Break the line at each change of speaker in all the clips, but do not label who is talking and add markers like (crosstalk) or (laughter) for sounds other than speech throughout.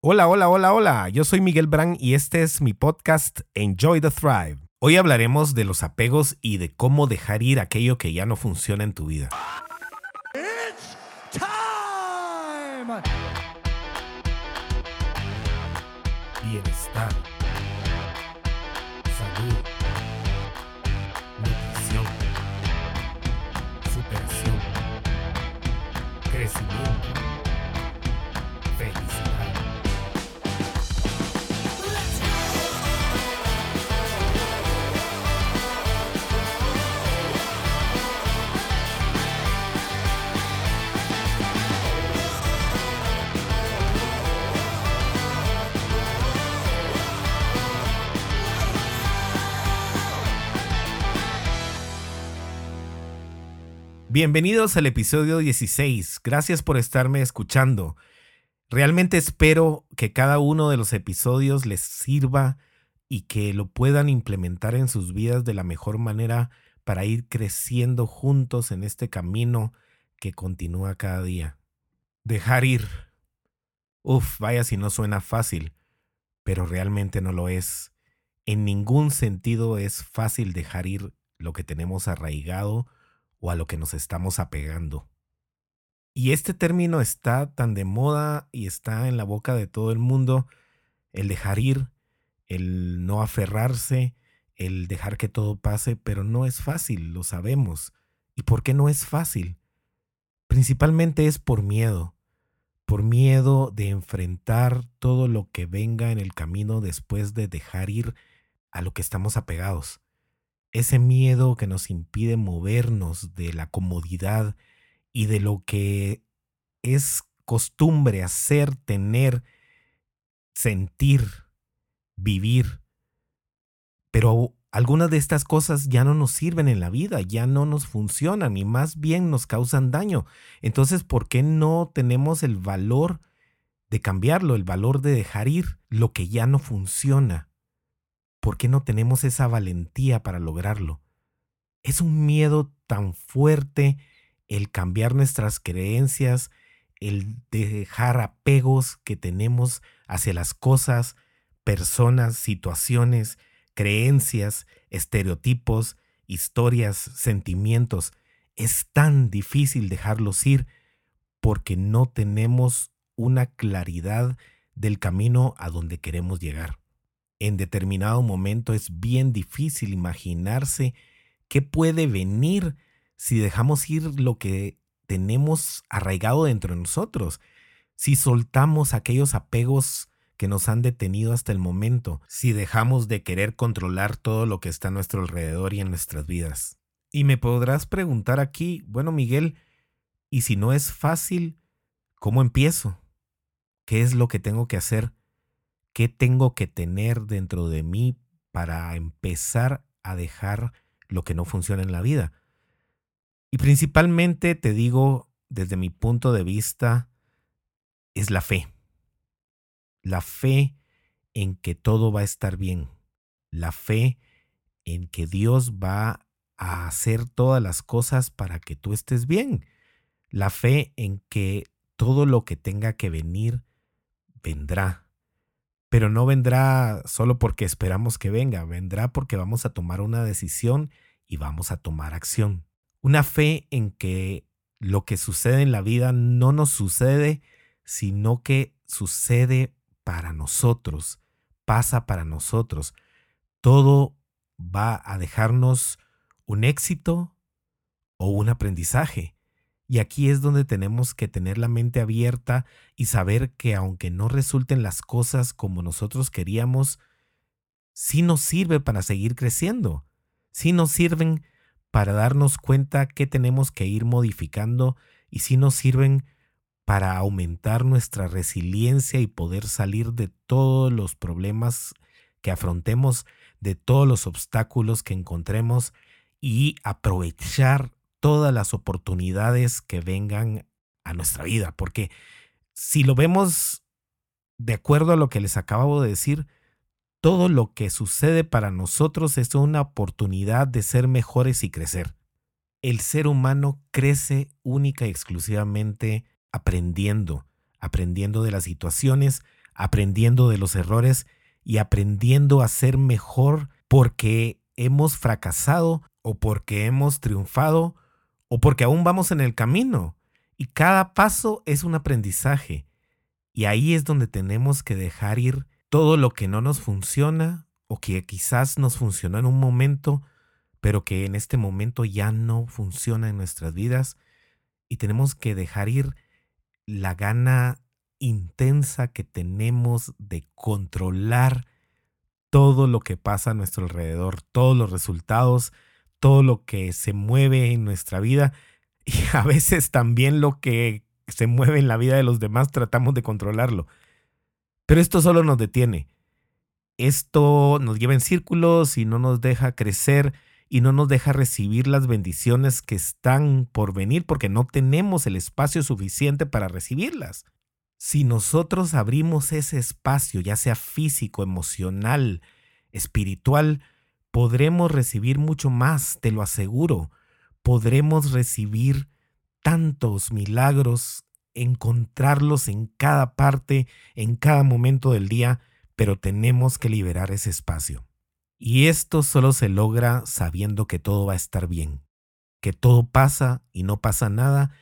Hola, hola, hola, hola. Yo soy Miguel Brand y este es mi podcast Enjoy the Thrive. Hoy hablaremos de los apegos y de cómo dejar ir aquello que ya no funciona en tu vida.
It's time!
Bienestar. Bienvenidos al episodio 16. Gracias por estarme escuchando. Realmente espero que cada uno de los episodios les sirva y que lo puedan implementar en sus vidas de la mejor manera para ir creciendo juntos en este camino que continúa cada día. Dejar ir. Uf, vaya si no suena fácil, pero realmente no lo es. En ningún sentido es fácil dejar ir lo que tenemos arraigado o a lo que nos estamos apegando. Y este término está tan de moda y está en la boca de todo el mundo, el dejar ir, el no aferrarse, el dejar que todo pase, pero no es fácil, lo sabemos. ¿Y por qué no es fácil? Principalmente es por miedo, por miedo de enfrentar todo lo que venga en el camino después de dejar ir a lo que estamos apegados ese miedo que nos impide movernos de la comodidad y de lo que es costumbre hacer, tener, sentir, vivir. Pero algunas de estas cosas ya no nos sirven en la vida, ya no nos funcionan y más bien nos causan daño. Entonces, ¿por qué no tenemos el valor de cambiarlo, el valor de dejar ir lo que ya no funciona? ¿Por qué no tenemos esa valentía para lograrlo? Es un miedo tan fuerte el cambiar nuestras creencias, el dejar apegos que tenemos hacia las cosas, personas, situaciones, creencias, estereotipos, historias, sentimientos. Es tan difícil dejarlos ir porque no tenemos una claridad del camino a donde queremos llegar en determinado momento es bien difícil imaginarse qué puede venir si dejamos ir lo que tenemos arraigado dentro de nosotros, si soltamos aquellos apegos que nos han detenido hasta el momento, si dejamos de querer controlar todo lo que está a nuestro alrededor y en nuestras vidas. Y me podrás preguntar aquí, bueno Miguel, ¿y si no es fácil, cómo empiezo? ¿Qué es lo que tengo que hacer? ¿Qué tengo que tener dentro de mí para empezar a dejar lo que no funciona en la vida? Y principalmente te digo, desde mi punto de vista, es la fe. La fe en que todo va a estar bien. La fe en que Dios va a hacer todas las cosas para que tú estés bien. La fe en que todo lo que tenga que venir vendrá pero no vendrá solo porque esperamos que venga, vendrá porque vamos a tomar una decisión y vamos a tomar acción. Una fe en que lo que sucede en la vida no nos sucede, sino que sucede para nosotros, pasa para nosotros. Todo va a dejarnos un éxito o un aprendizaje. Y aquí es donde tenemos que tener la mente abierta y saber que aunque no resulten las cosas como nosotros queríamos, sí nos sirve para seguir creciendo, sí nos sirven para darnos cuenta que tenemos que ir modificando y sí nos sirven para aumentar nuestra resiliencia y poder salir de todos los problemas que afrontemos, de todos los obstáculos que encontremos y aprovechar todas las oportunidades que vengan a nuestra vida, porque si lo vemos de acuerdo a lo que les acabo de decir, todo lo que sucede para nosotros es una oportunidad de ser mejores y crecer. El ser humano crece única y exclusivamente aprendiendo, aprendiendo de las situaciones, aprendiendo de los errores y aprendiendo a ser mejor porque hemos fracasado o porque hemos triunfado o porque aún vamos en el camino. Y cada paso es un aprendizaje. Y ahí es donde tenemos que dejar ir todo lo que no nos funciona o que quizás nos funcionó en un momento, pero que en este momento ya no funciona en nuestras vidas. Y tenemos que dejar ir la gana intensa que tenemos de controlar todo lo que pasa a nuestro alrededor, todos los resultados, todo lo que se mueve en nuestra vida (laughs) y a veces también lo que se mueve en la vida de los demás tratamos de controlarlo. Pero esto solo nos detiene. Esto nos lleva en círculos y no nos deja crecer y no nos deja recibir las bendiciones que están por venir porque no tenemos el espacio suficiente para recibirlas. Si nosotros abrimos ese espacio, ya sea físico, emocional, espiritual, podremos recibir mucho más, te lo aseguro. Podremos recibir tantos milagros, encontrarlos en cada parte, en cada momento del día, pero tenemos que liberar ese espacio. Y esto solo se logra sabiendo que todo va a estar bien, que todo pasa y no pasa nada,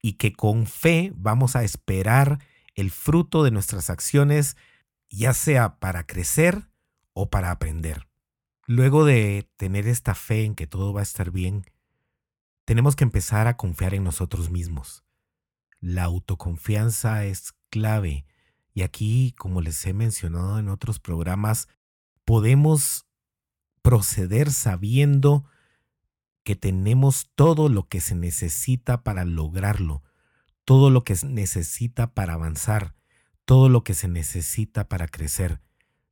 y que con fe vamos a esperar el fruto de nuestras acciones, ya sea para crecer o para aprender. Luego de tener esta fe en que todo va a estar bien, tenemos que empezar a confiar en nosotros mismos. La autoconfianza es clave y aquí, como les he mencionado en otros programas, podemos proceder sabiendo que tenemos todo lo que se necesita para lograrlo, todo lo que se necesita para avanzar, todo lo que se necesita para crecer.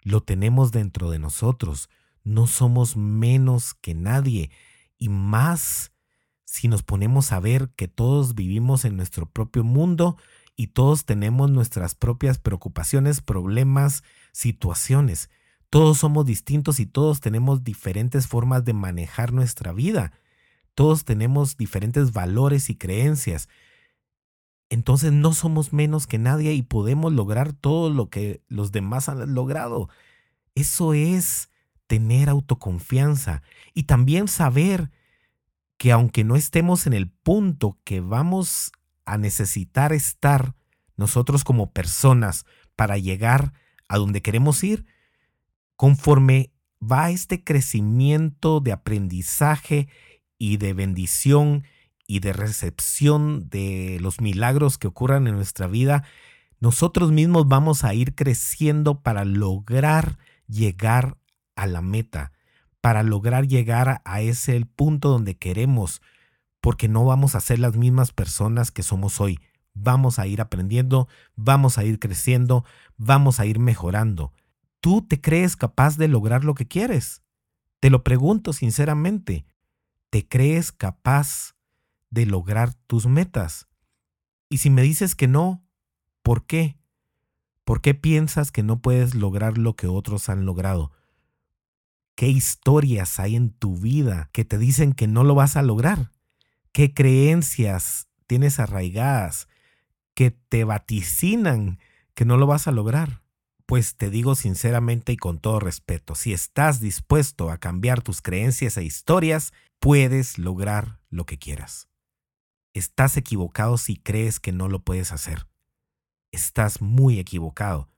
Lo tenemos dentro de nosotros. No somos menos que nadie. Y más si nos ponemos a ver que todos vivimos en nuestro propio mundo y todos tenemos nuestras propias preocupaciones, problemas, situaciones. Todos somos distintos y todos tenemos diferentes formas de manejar nuestra vida. Todos tenemos diferentes valores y creencias entonces no somos menos que nadie y podemos lograr todo lo que los demás han logrado. Eso es tener autoconfianza y también saber que aunque no estemos en el punto que vamos a necesitar estar nosotros como personas para llegar a donde queremos ir, conforme va este crecimiento de aprendizaje y de bendición y de recepción de los milagros que ocurran en nuestra vida, nosotros mismos vamos a ir creciendo para lograr llegar a la meta, para lograr llegar a ese punto donde queremos, porque no vamos a ser las mismas personas que somos hoy. Vamos a ir aprendiendo, vamos a ir creciendo, vamos a ir mejorando. ¿Tú te crees capaz de lograr lo que quieres? Te lo pregunto sinceramente. ¿Te crees capaz de lograr tus metas. Y si me dices que no, ¿por qué? ¿Por qué piensas que no puedes lograr lo que otros han logrado? ¿Qué historias hay en tu vida que te dicen que no lo vas a lograr? ¿Qué creencias tienes arraigadas que te vaticinan que no lo vas a lograr? Pues te digo sinceramente y con todo respeto, si estás dispuesto a cambiar tus creencias e historias, puedes lograr lo que quieras. Estás equivocado si crees que no lo puedes hacer. Estás muy equivocado.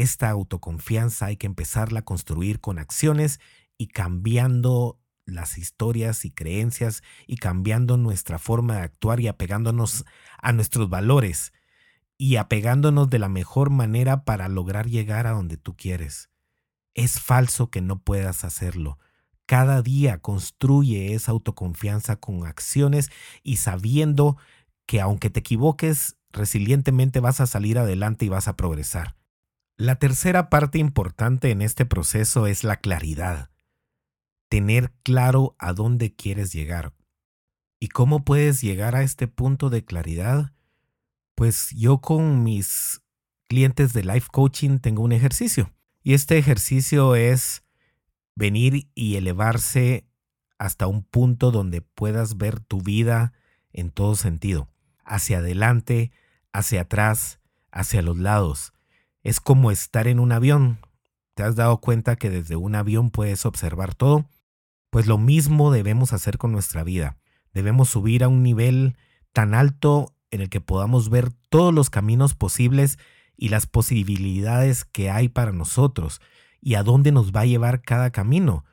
Esta autoconfianza hay que empezarla a construir con acciones y cambiando las historias y creencias y cambiando nuestra forma de actuar y apegándonos a nuestros valores y apegándonos de la mejor manera para lograr llegar a donde tú quieres. Es falso que no puedas hacerlo. Cada día construye esa autoconfianza con acciones y sabiendo que aunque te equivoques, resilientemente vas a salir adelante y vas a progresar. La tercera parte importante en este proceso es la claridad. Tener claro a dónde quieres llegar. ¿Y cómo puedes llegar a este punto de claridad? Pues yo con mis clientes de life coaching tengo un ejercicio. Y este ejercicio es venir y elevarse hasta un punto donde puedas ver tu vida en todo sentido, hacia adelante, hacia atrás, hacia los lados. Es como estar en un avión. ¿Te has dado cuenta que desde un avión puedes observar todo? Pues lo mismo debemos hacer con nuestra vida. Debemos subir a un nivel tan alto en el que podamos ver todos los caminos posibles y las posibilidades que hay para nosotros y a dónde nos va a llevar cada camino.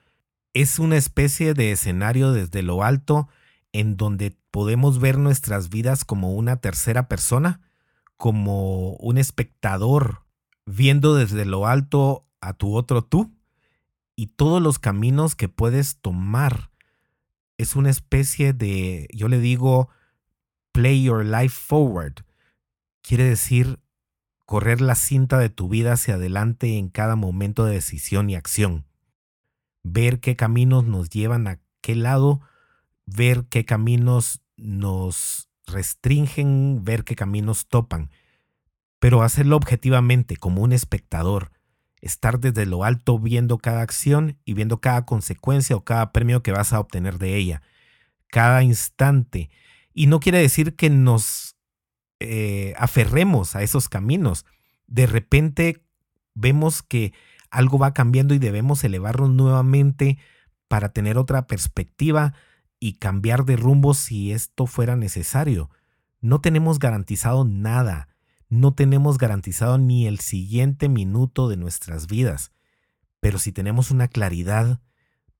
Es una especie de escenario desde lo alto en donde podemos ver nuestras vidas como una tercera persona, como un espectador viendo desde lo alto a tu otro tú y todos los caminos que puedes tomar. Es una especie de, yo le digo, play your life forward. Quiere decir correr la cinta de tu vida hacia adelante en cada momento de decisión y acción. Ver qué caminos nos llevan a qué lado, ver qué caminos nos restringen, ver qué caminos topan, pero hacerlo objetivamente como un espectador, estar desde lo alto viendo cada acción y viendo cada consecuencia o cada premio que vas a obtener de ella, cada instante. Y no quiere decir que nos eh, aferremos a esos caminos. De repente vemos que algo va cambiando y debemos elevarnos nuevamente para tener otra perspectiva y cambiar de rumbo si esto fuera necesario. No tenemos garantizado nada, no tenemos garantizado ni el siguiente minuto de nuestras vidas, pero si tenemos una claridad,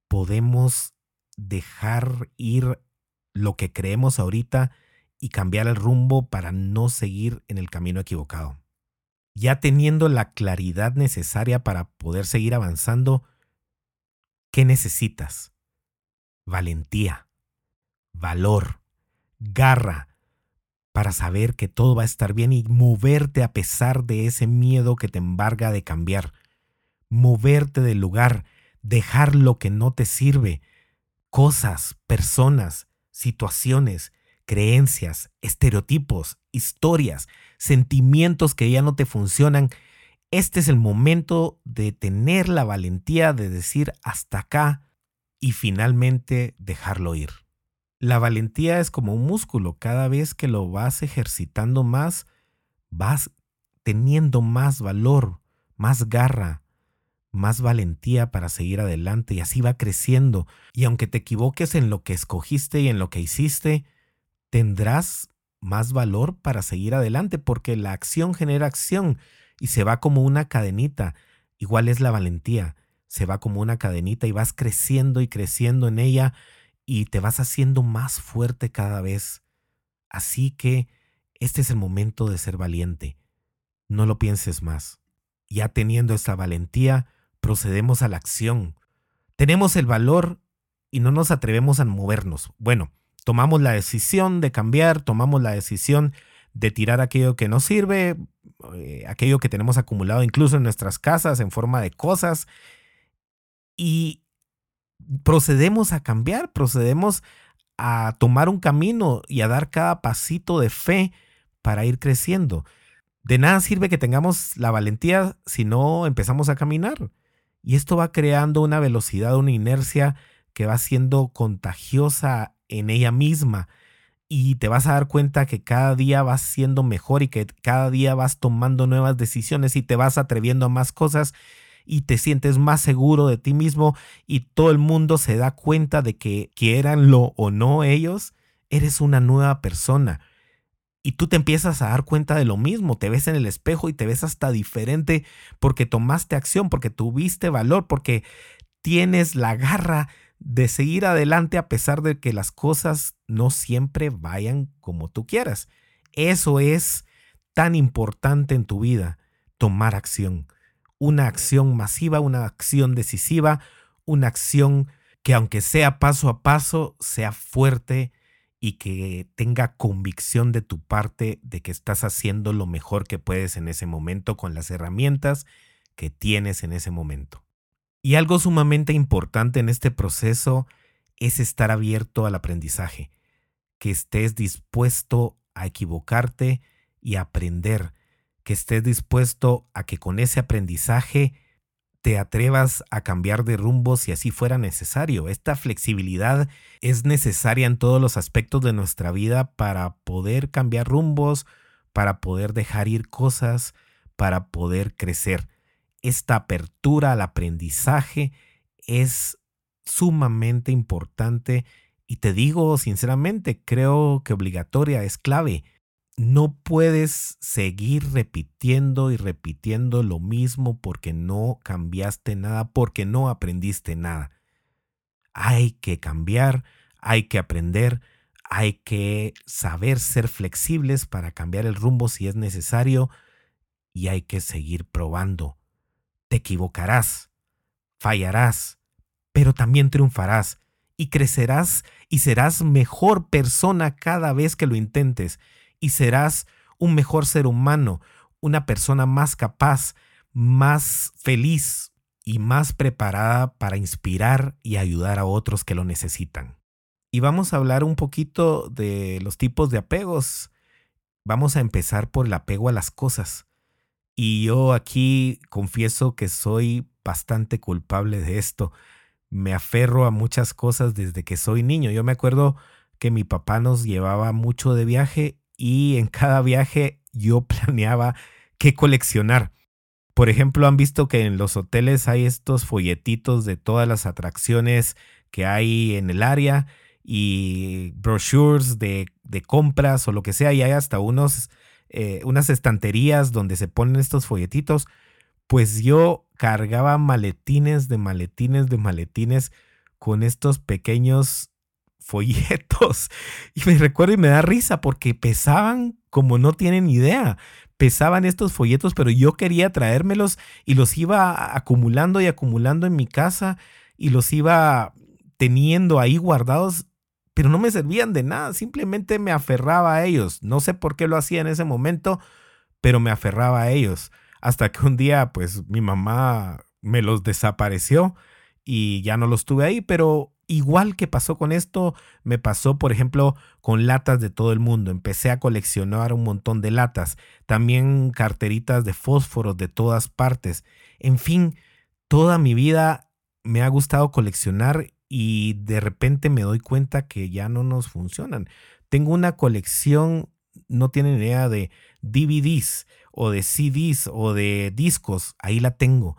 podemos dejar ir lo que creemos ahorita y cambiar el rumbo para no seguir en el camino equivocado. Ya teniendo la claridad necesaria para poder seguir avanzando, ¿qué necesitas? Valentía, valor, garra, para saber que todo va a estar bien y moverte a pesar de ese miedo que te embarga de cambiar. Moverte del lugar, dejar lo que no te sirve, cosas, personas, situaciones, creencias, estereotipos, historias, sentimientos que ya no te funcionan, este es el momento de tener la valentía de decir hasta acá y finalmente dejarlo ir. La valentía es como un músculo, cada vez que lo vas ejercitando más, vas teniendo más valor, más garra, más valentía para seguir adelante y así va creciendo. Y aunque te equivoques en lo que escogiste y en lo que hiciste, tendrás más valor para seguir adelante porque la acción genera acción y se va como una cadenita. Igual es la valentía, se va como una cadenita y vas creciendo y creciendo en ella y te vas haciendo más fuerte cada vez. Así que este es el momento de ser valiente. No lo pienses más. Ya teniendo esta valentía, procedemos a la acción. Tenemos el valor y no nos atrevemos a movernos. Bueno, tomamos la decisión de cambiar, tomamos la decisión de tirar aquello que no sirve, eh, aquello que tenemos acumulado incluso en nuestras casas en forma de cosas, y procedemos a cambiar, procedemos a tomar un camino y a dar cada pasito de fe para ir creciendo. De nada sirve que tengamos la valentía si no empezamos a caminar. Y esto va creando una velocidad, una inercia que va siendo contagiosa en ella misma y te vas a dar cuenta que cada día vas siendo mejor y que cada día vas tomando nuevas decisiones y te vas atreviendo a más cosas y te sientes más seguro de ti mismo y todo el mundo se da cuenta de que quieranlo o no ellos, eres una nueva persona. Y tú te empiezas a dar cuenta de lo mismo, te ves en el espejo y te ves hasta diferente porque tomaste acción, porque tuviste valor, porque tienes la garra de seguir adelante a pesar de que las cosas no siempre vayan como tú quieras. Eso es tan importante en tu vida, tomar acción. Una acción masiva, una acción decisiva, una acción que aunque sea paso a paso, sea fuerte y que tenga convicción de tu parte de que estás haciendo lo mejor que puedes en ese momento con las herramientas que tienes en ese momento. Y algo sumamente importante en este proceso es estar abierto al aprendizaje, que estés dispuesto a equivocarte y aprender, que estés dispuesto a que con ese aprendizaje te atrevas a cambiar de rumbo si así fuera necesario. Esta flexibilidad es necesaria en todos los aspectos de nuestra vida para poder cambiar rumbos, para poder dejar ir cosas, para poder crecer. Esta apertura al aprendizaje es sumamente importante y te digo sinceramente, creo que obligatoria, es clave. No puedes seguir repitiendo y repitiendo lo mismo porque no cambiaste nada, porque no aprendiste nada. Hay que cambiar, hay que aprender, hay que saber ser flexibles para cambiar el rumbo si es necesario y hay que seguir probando. Te equivocarás, fallarás, pero también triunfarás y crecerás y serás mejor persona cada vez que lo intentes y serás un mejor ser humano, una persona más capaz, más feliz y más preparada para inspirar y ayudar a otros que lo necesitan. Y vamos a hablar un poquito de los tipos de apegos. Vamos a empezar por el apego a las cosas. Y yo aquí confieso que soy bastante culpable de esto. Me aferro a muchas cosas desde que soy niño. Yo me acuerdo que mi papá nos llevaba mucho de viaje y en cada viaje yo planeaba qué coleccionar. Por ejemplo, han visto que en los hoteles hay estos folletitos de todas las atracciones que hay en el área y brochures de, compras o lo que sea, y hay hasta unos eh, unas estanterías donde se ponen estos folletitos, pues yo cargaba maletines de maletines de maletines con estos pequeños folletos. (laughs) Y me recuerdo y me da risa porque pesaban como no tienen idea. Pesaban estos folletos, pero yo quería traérmelos y los iba acumulando y acumulando en mi casa y los iba teniendo ahí guardados pero no me servían de nada, simplemente me aferraba a ellos. No sé por qué lo hacía en ese momento, pero me aferraba a ellos. Hasta que un día, pues mi mamá me los desapareció y ya no los tuve ahí, pero igual que pasó con esto, me pasó, por ejemplo, con latas de todo el mundo. Empecé a coleccionar un montón de latas, también carteritas de fósforos de todas partes. En fin, toda mi vida me ha gustado coleccionar y de repente me doy cuenta que ya no nos funcionan. Tengo una colección, no tienen idea de DVDs o de CDs o de discos, ahí la tengo.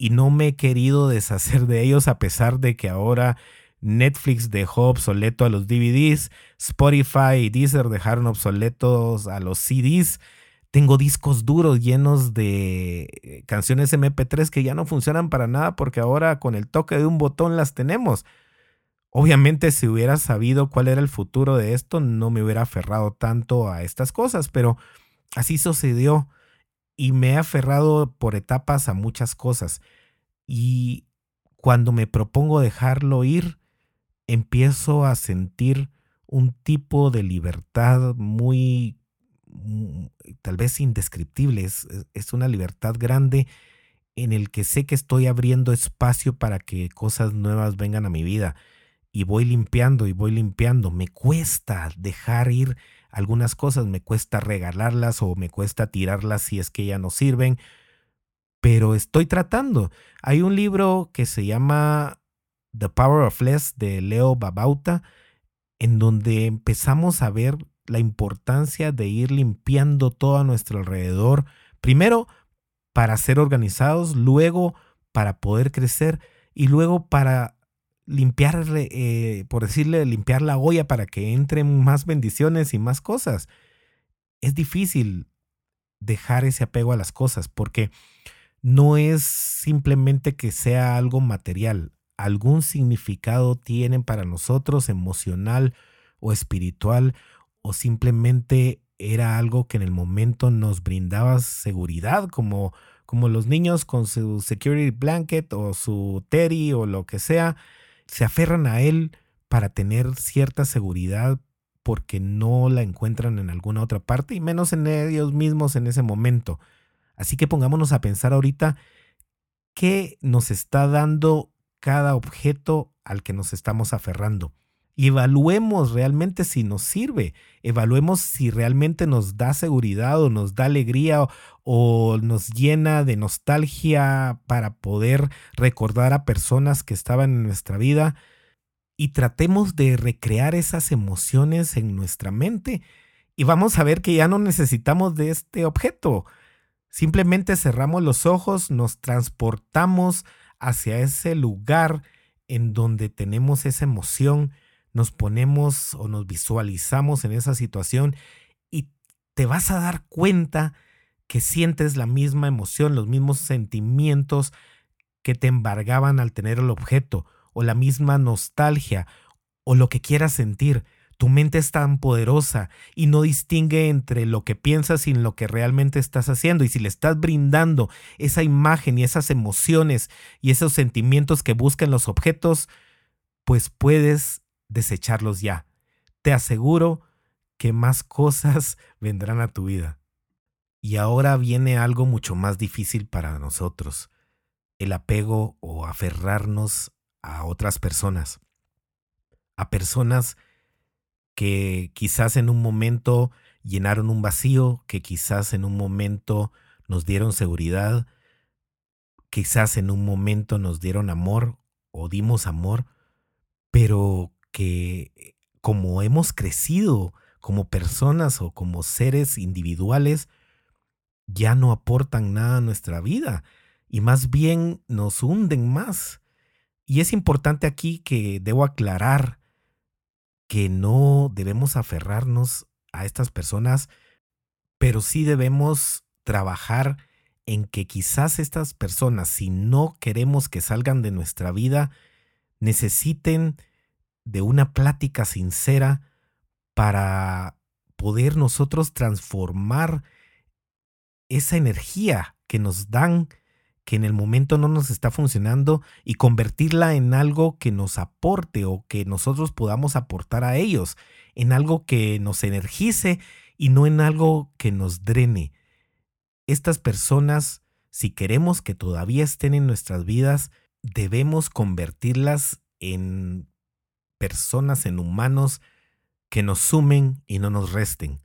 Y no me he querido deshacer de ellos a pesar de que ahora Netflix dejó obsoleto a los DVDs, Spotify y Deezer dejaron obsoletos a los CDs tengo discos duros llenos de eh, canciones MP3 que ya no funcionan para nada porque ahora con el toque de un botón las tenemos. Obviamente si hubiera sabido cuál era el futuro de esto, no me hubiera aferrado tanto a estas cosas, pero así sucedió y me he aferrado por etapas a muchas cosas. Y cuando me propongo dejarlo ir, empiezo a sentir un tipo de libertad muy Mm, tal vez indescriptible, es, es una libertad grande en el que sé que estoy abriendo espacio para que cosas nuevas vengan a mi vida y voy limpiando y voy limpiando. Me cuesta dejar ir algunas cosas, me cuesta regalarlas o me cuesta tirarlas si es que ya no sirven, pero estoy tratando. Hay un libro que se llama The Power of Less de Leo Babauta, en donde empezamos a ver la importancia de ir limpiando todo a nuestro alrededor, primero para ser organizados, luego para poder crecer y luego para limpiar, eh, por decirle, limpiar la olla para que entren más bendiciones y más cosas. Es difícil dejar ese apego a las cosas porque no es simplemente que sea algo material, algún significado tienen para nosotros emocional o espiritual o simplemente era algo que en el momento nos brindaba seguridad, como, como los niños con su security blanket o su teddy o lo que sea, se aferran a él para tener cierta seguridad porque no la encuentran en alguna otra parte y menos en ellos mismos en ese momento. Así que pongámonos a pensar ahorita qué nos está dando cada objeto al que nos estamos aferrando evaluemos realmente si nos sirve, evaluemos si realmente nos da seguridad o nos da alegría o, nos llena de nostalgia para poder recordar a personas que estaban en nuestra vida y tratemos de recrear esas emociones en nuestra mente y vamos a ver que ya no necesitamos de este objeto. Simplemente cerramos los ojos, nos transportamos hacia ese lugar en donde tenemos esa emoción, nos ponemos o nos visualizamos en esa situación y te vas a dar cuenta que sientes la misma emoción, los mismos sentimientos que te embargaban al tener el objeto, o la misma nostalgia, o lo que quieras sentir. Tu mente es tan poderosa y no distingue entre lo que piensas y lo que realmente estás haciendo. Y si le estás brindando esa imagen y esas emociones y esos sentimientos que buscan los objetos, pues puedes desecharlos ya. Te aseguro que más (laughs) cosas vendrán a tu vida. Y ahora viene algo mucho más difícil para nosotros, el apego o aferrarnos a otras personas, a personas que quizás en un momento llenaron un vacío, que quizás en un momento nos dieron seguridad, quizás en un momento nos dieron amor o dimos amor, pero que como hemos crecido como personas o como seres individuales, ya no aportan nada a nuestra vida y más bien nos hunden más. Y es importante aquí que debo aclarar que no debemos aferrarnos a estas personas, pero sí debemos trabajar en que quizás estas personas, si no queremos que salgan de nuestra vida, necesiten de una plática sincera para poder nosotros transformar esa energía que nos dan que en el momento no nos está funcionando y convertirla en algo que nos aporte o que nosotros podamos aportar a ellos, en algo que nos energice y no en algo que nos drene. Estas personas, si queremos que todavía estén en nuestras vidas, debemos convertirlas en personas, en humanos que nos sumen y no nos resten.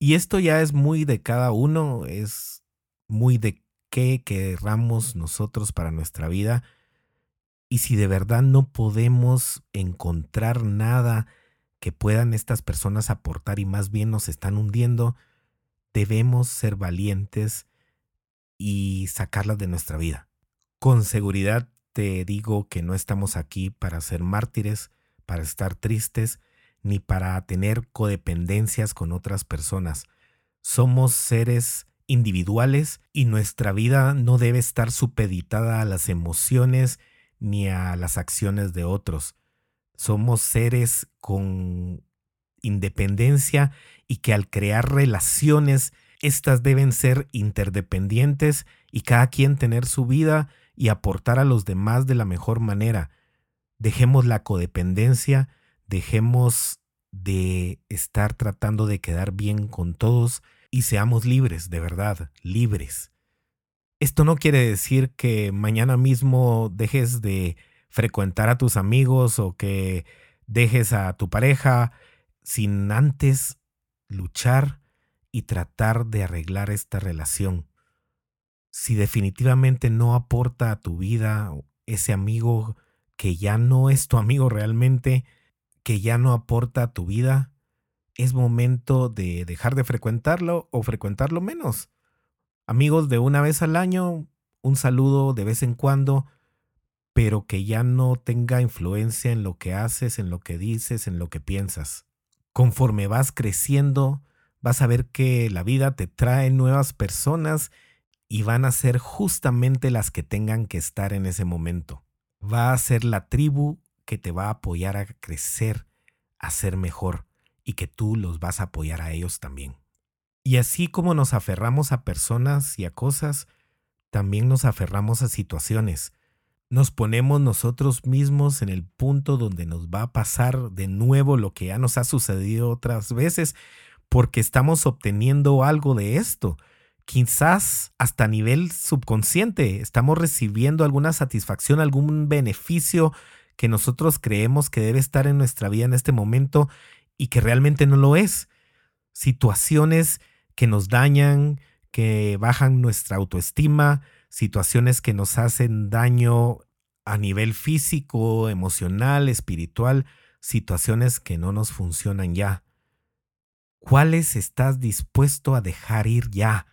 Y esto ya es muy de cada uno, es muy de qué querramos nosotros para nuestra vida. Y si de verdad no podemos encontrar nada que puedan estas personas aportar y más bien nos están hundiendo, debemos ser valientes y sacarlas de nuestra vida. Con seguridad te digo que no estamos aquí para ser mártires, para estar tristes, ni para tener codependencias con otras personas. Somos seres individuales y nuestra vida no debe estar supeditada a las emociones ni a las acciones de otros. Somos seres con independencia y que al crear relaciones, éstas deben ser interdependientes y cada quien tener su vida y aportar a los demás de la mejor manera. Dejemos la codependencia, dejemos de estar tratando de quedar bien con todos, y seamos libres, de verdad, libres. Esto no quiere decir que mañana mismo dejes de frecuentar a tus amigos o que dejes a tu pareja sin antes luchar y tratar de arreglar esta relación. Si definitivamente no aporta a tu vida ese amigo que ya no es tu amigo realmente, que ya no aporta a tu vida, es momento de dejar de frecuentarlo o frecuentarlo menos. Amigos de una vez al año, un saludo de vez en cuando, pero que ya no tenga influencia en lo que haces, en lo que dices, en lo que piensas. Conforme vas creciendo, vas a ver que la vida te trae nuevas personas y van a ser justamente las que tengan que estar en ese momento. Va a ser la tribu que te va a apoyar a crecer, a ser mejor y que tú los vas a apoyar a ellos también. Y así como nos aferramos a personas y a cosas, también nos aferramos a situaciones. Nos ponemos nosotros mismos en el punto donde nos va a pasar de nuevo lo que ya nos ha sucedido otras veces, porque estamos obteniendo algo de esto. Quizás hasta a nivel subconsciente estamos recibiendo alguna satisfacción, algún beneficio que nosotros creemos que debe estar en nuestra vida en este momento y que realmente no lo es. Situaciones que nos dañan, que bajan nuestra autoestima, situaciones que nos hacen daño a nivel físico, emocional, espiritual, situaciones que no nos funcionan ya. ¿Cuáles estás dispuesto a dejar ir ya?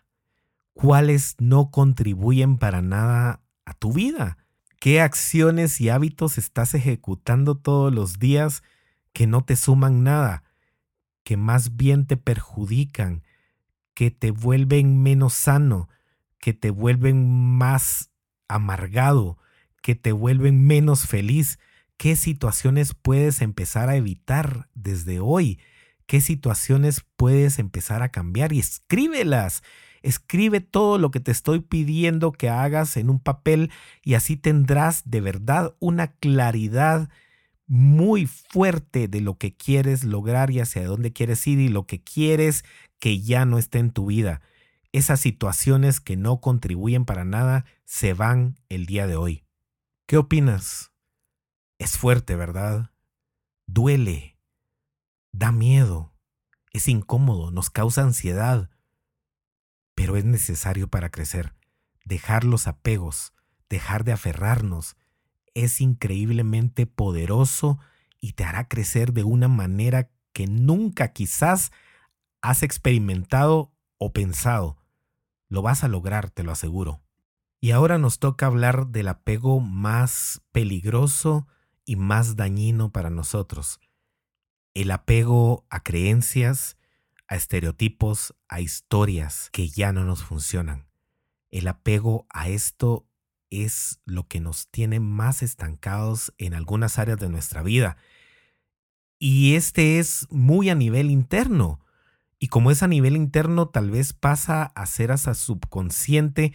Cuáles no contribuyen para nada a tu vida. ¿Qué acciones y hábitos estás ejecutando todos los días que no te suman nada, que más bien te perjudican, que te vuelven menos sano, que te vuelven más amargado, que te vuelven menos feliz? ¿Qué situaciones puedes empezar a evitar desde hoy? ¿Qué situaciones puedes empezar a cambiar? Y escríbelas Escribe todo lo que te estoy pidiendo que hagas en un papel y así tendrás de verdad una claridad muy fuerte de lo que quieres lograr y hacia dónde quieres ir y lo que quieres que ya no esté en tu vida. Esas situaciones que no contribuyen para nada se van el día de hoy. ¿Qué opinas? Es fuerte, ¿verdad? Duele, da miedo, es incómodo, nos causa ansiedad, pero es necesario para crecer. Dejar los apegos, dejar de aferrarnos, es increíblemente poderoso y te hará crecer de una manera que nunca quizás has experimentado o pensado. Lo vas a lograr, te lo aseguro. Y ahora nos toca hablar del apego más peligroso y más dañino para nosotros. El apego a creencias, a estereotipos, a historias que ya no nos funcionan. El apego a esto es lo que nos tiene más estancados en algunas áreas de nuestra vida. Y este es muy a nivel interno. Y como es a nivel interno, tal vez pasa a ser hasta subconsciente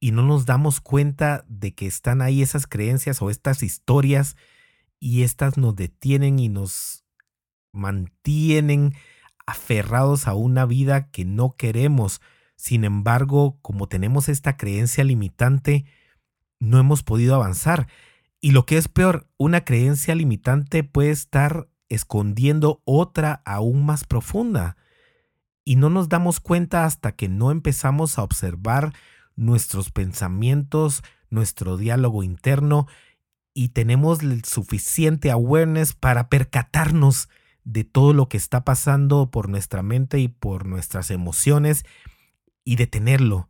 y no nos damos cuenta de que están ahí esas creencias o estas historias y estas nos detienen y nos mantienen aferrados a una vida que no queremos. Sin embargo, como tenemos esta creencia limitante, no hemos podido avanzar. Y lo que es peor, una creencia limitante puede estar escondiendo otra aún más profunda. Y no nos damos cuenta hasta que no empezamos a observar nuestros pensamientos, nuestro diálogo interno y tenemos el suficiente awareness para percatarnos de todo lo que está pasando por nuestra mente y por nuestras emociones y detenerlo,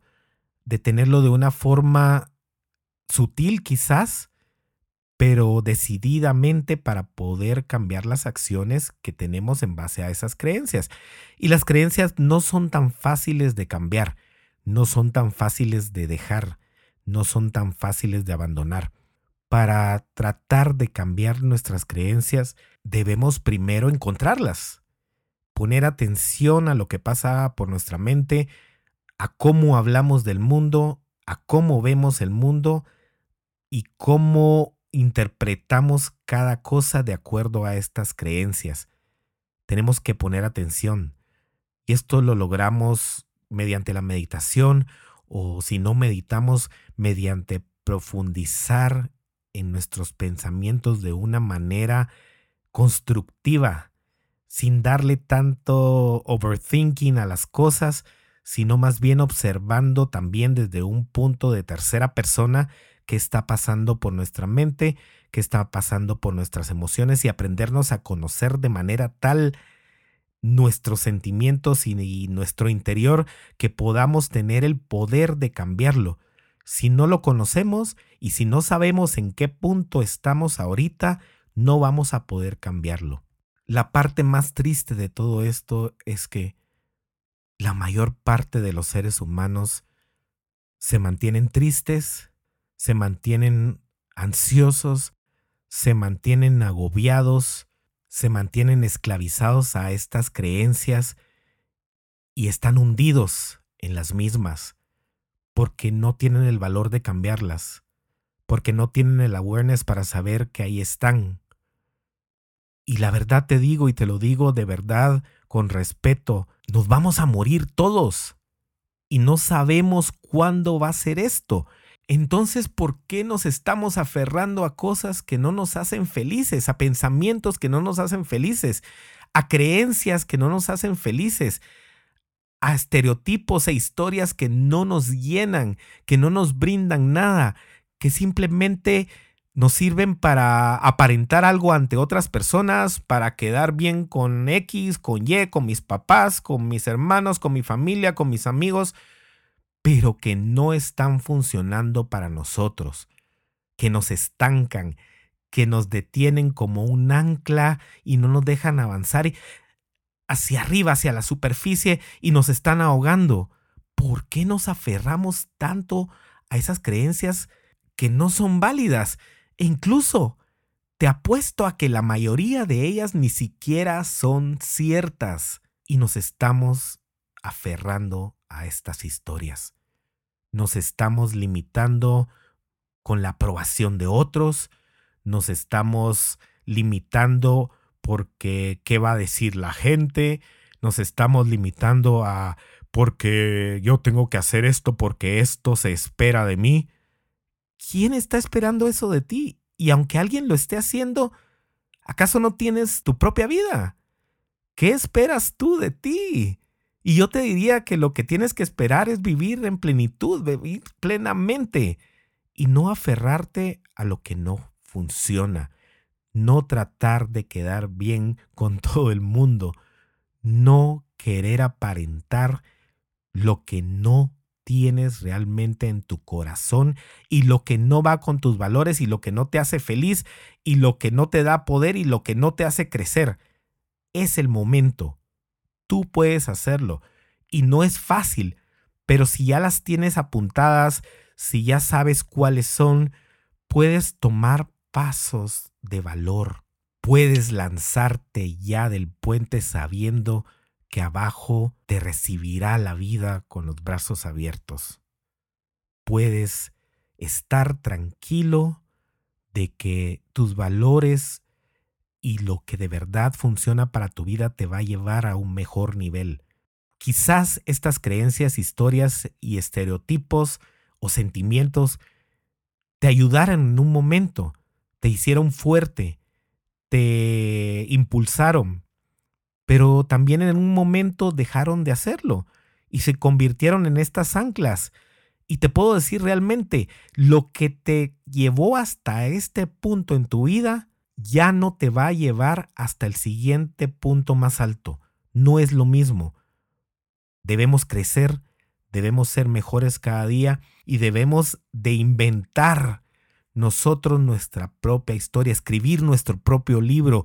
detenerlo de una forma sutil quizás, pero decididamente para poder cambiar las acciones que tenemos en base a esas creencias. Y las creencias no son tan fáciles de cambiar, no son tan fáciles de dejar, no son tan fáciles de abandonar para tratar de cambiar nuestras creencias, debemos primero encontrarlas, poner atención a lo que pasa por nuestra mente, a cómo hablamos del mundo, a cómo vemos el mundo y cómo interpretamos cada cosa de acuerdo a estas creencias. Tenemos que poner atención. Y esto lo logramos mediante la meditación o si no meditamos, mediante profundizar en nuestros pensamientos de una manera constructiva, sin darle tanto overthinking a las cosas, sino más bien observando también desde un punto de tercera persona qué está pasando por nuestra mente, qué está pasando por nuestras emociones y aprendernos a conocer de manera tal nuestros sentimientos y, nuestro interior que podamos tener el poder de cambiarlo. Si no lo conocemos y si no sabemos en qué punto estamos ahorita, no vamos a poder cambiarlo. La parte más triste de todo esto es que la mayor parte de los seres humanos se mantienen tristes, se mantienen ansiosos, se mantienen agobiados, se mantienen esclavizados a estas creencias y están hundidos en las mismas porque no tienen el valor de cambiarlas, porque no tienen el awareness para saber que ahí están. Y la verdad te digo y te lo digo de verdad, con respeto, nos vamos a morir todos. Y no sabemos cuándo va a ser esto. Entonces, ¿por qué nos estamos aferrando a cosas que no nos hacen felices, a pensamientos que no nos hacen felices, a creencias que no nos hacen felices? a estereotipos e historias que no nos llenan, que no nos brindan nada, que simplemente nos sirven para aparentar algo ante otras personas, para quedar bien con X, con Y, con mis papás, con mis hermanos, con mi familia, con mis amigos, pero que no están funcionando para nosotros, que nos estancan, que nos detienen como un ancla y no nos dejan avanzar hacia arriba, hacia la superficie y nos están ahogando. ¿Por qué nos aferramos tanto a esas creencias que no son válidas? E incluso te apuesto a que la mayoría de ellas ni siquiera son ciertas y nos estamos aferrando a estas historias. Nos estamos limitando con la aprobación de otros, nos estamos limitando porque qué va a decir la gente, nos estamos limitando a porque yo tengo que hacer esto porque esto se espera de mí. ¿Quién está esperando eso de ti? Y aunque alguien lo esté haciendo, ¿acaso no tienes tu propia vida? ¿Qué esperas tú de ti? Y yo te diría que lo que tienes que esperar es vivir en plenitud, vivir plenamente y no aferrarte a lo que no funciona. No tratar de quedar bien con (laughs) todo el mundo. No querer aparentar lo que no tienes realmente en tu corazón y lo que no va con tus valores y lo que no te hace feliz y lo que no te da poder y lo que no te hace crecer. Es el momento. Tú puedes hacerlo. Y no es fácil, pero si ya las tienes apuntadas, si ya sabes cuáles son, puedes tomar pasos de valor. Puedes lanzarte ya del puente sabiendo que abajo te recibirá la vida con los brazos abiertos. Puedes estar tranquilo de que tus valores y lo que de verdad funciona para tu vida te va a llevar a un mejor nivel. Quizás estas creencias, historias y estereotipos o sentimientos te ayudaran en un momento, te hicieron fuerte, te impulsaron, pero también en un momento dejaron de hacerlo y se convirtieron en estas anclas. Y te puedo decir realmente, lo que te llevó hasta este punto en tu vida ya no te va a llevar hasta el siguiente punto más alto. No es lo mismo. Debemos crecer, debemos ser mejores cada día y debemos de inventar nosotros nuestra propia historia, escribir nuestro propio libro,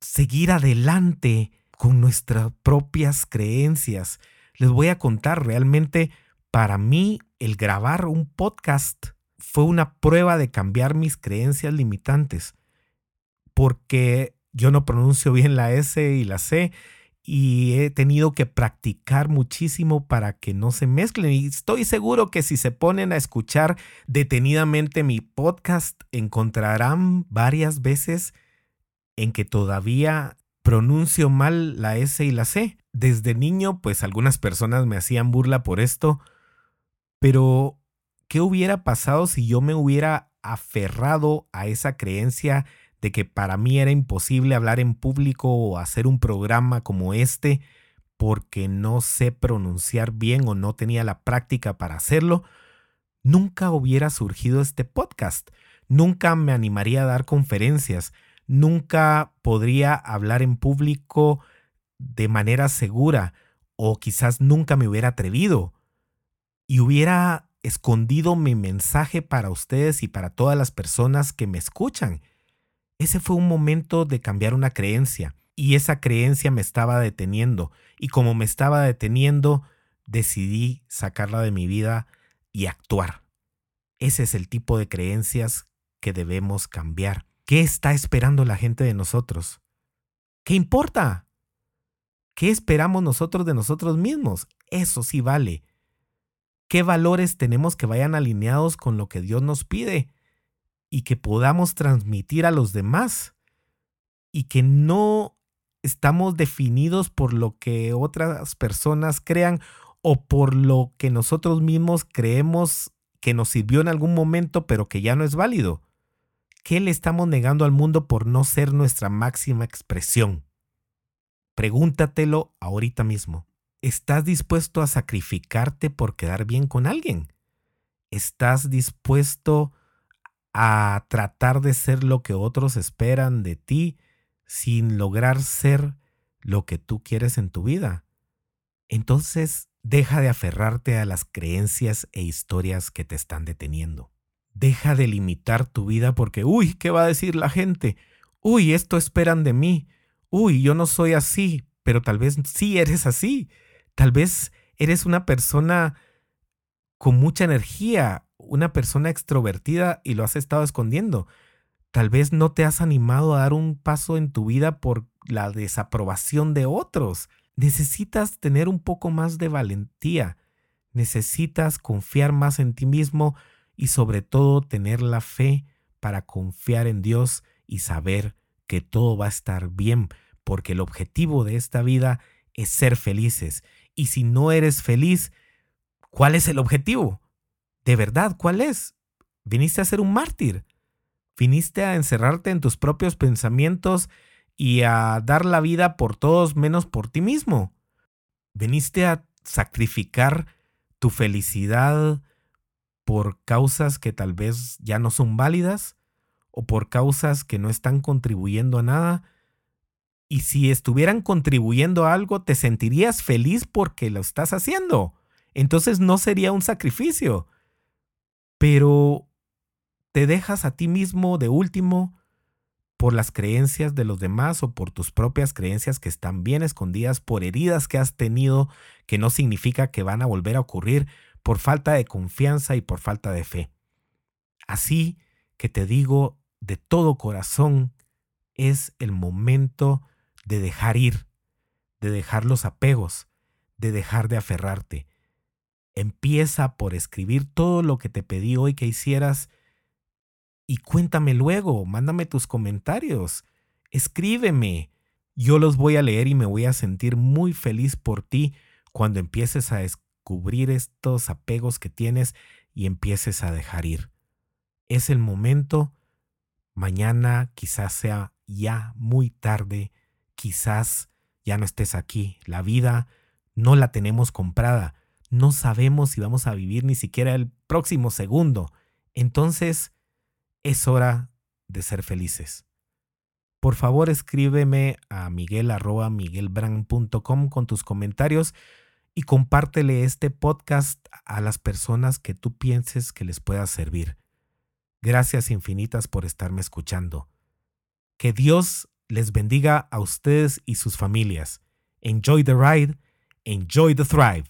seguir adelante con nuestras propias creencias. Les voy a contar, realmente para mí el grabar un podcast fue una prueba de cambiar mis creencias limitantes, porque yo no pronuncio bien la S y la C y he tenido que practicar muchísimo para que no se mezclen. Y estoy seguro que si se ponen a escuchar detenidamente mi podcast, encontrarán varias veces en que todavía pronuncio mal la S y la C. Desde niño, pues algunas personas me hacían burla por esto, pero ¿qué hubiera pasado si yo me hubiera aferrado a esa creencia de que para mí era imposible hablar en público o hacer un programa como este porque no sé pronunciar bien o no tenía la práctica para hacerlo, nunca hubiera surgido este podcast, nunca me animaría a dar conferencias, nunca podría hablar en público de manera segura o quizás nunca me hubiera atrevido y hubiera escondido mi mensaje para ustedes y para todas las personas que me escuchan. Ese fue un momento de cambiar una creencia y esa creencia me estaba deteniendo y como me estaba deteniendo decidí sacarla de mi vida y actuar. Ese es el tipo de creencias que debemos cambiar. ¿Qué está esperando la gente de nosotros? ¿Qué importa? ¿Qué esperamos nosotros de nosotros mismos? Eso sí vale. ¿Qué valores tenemos que vayan alineados con lo que Dios nos pide y que podamos transmitir a los demás? Y que no estamos definidos por lo que otras personas crean o por lo que nosotros mismos creemos que nos sirvió en algún momento pero que ya no es válido. ¿Qué le estamos negando al mundo por no ser nuestra máxima expresión? Pregúntatelo ahorita mismo. ¿Estás dispuesto a sacrificarte por quedar bien con alguien? ¿Estás dispuesto a tratar de ser lo que otros esperan de ti sin lograr ser lo que tú quieres en tu vida? Entonces Deja de aferrarte a las creencias e historias que te están deteniendo. Deja de limitar tu vida porque, uy, ¿qué va a decir la gente? Uy, esto esperan de mí. Uy, yo no soy así, pero tal vez sí eres así. Tal vez eres una persona con mucha energía, una persona extrovertida y lo has estado escondiendo. Tal vez no te has animado a dar un paso en tu vida por la desaprobación de otros. Necesitas tener un poco más de valentía. Necesitas confiar más en ti mismo y sobre todo tener la fe para confiar en Dios y saber que todo va a estar bien, porque el objetivo de esta vida es ser felices. Y si no eres feliz, ¿cuál es el objetivo? De verdad, ¿cuál es? Viniste a ser un mártir. Viniste a encerrarte en tus propios pensamientos y a dar la vida por todos menos por ti mismo. Viniste a sacrificar tu felicidad por causas que tal vez ya no son válidas o por causas que no están contribuyendo a nada. Y si estuvieran contribuyendo a algo, te sentirías feliz porque lo estás haciendo. Entonces no sería un sacrificio. Pero te dejas a ti mismo de último por las creencias de los demás o por tus propias creencias que están bien escondidas, por heridas que has tenido que no significa que van a volver a ocurrir, por falta de confianza y por falta de fe. Así que te digo de todo corazón, es el momento de dejar ir, de dejar los apegos, de dejar de aferrarte. Empieza por escribir todo lo que te pedí hoy que hicieras y cuéntame luego, mándame tus comentarios, escríbeme. Yo los voy a leer y me voy a sentir muy feliz por ti cuando empieces a descubrir estos apegos que tienes y empieces a dejar ir. Es el momento, mañana quizás sea ya muy tarde, quizás ya no estés aquí. La vida no la tenemos comprada, no sabemos si vamos a vivir ni siquiera el próximo segundo. Entonces, es hora de ser felices. Por favor, escríbeme a miguel.miguelbrand.com con tus comentarios y compártele este podcast a las personas que tú pienses que les pueda servir. Gracias infinitas por estarme escuchando. Que Dios les bendiga a ustedes y sus familias. Enjoy the ride, enjoy the thrive.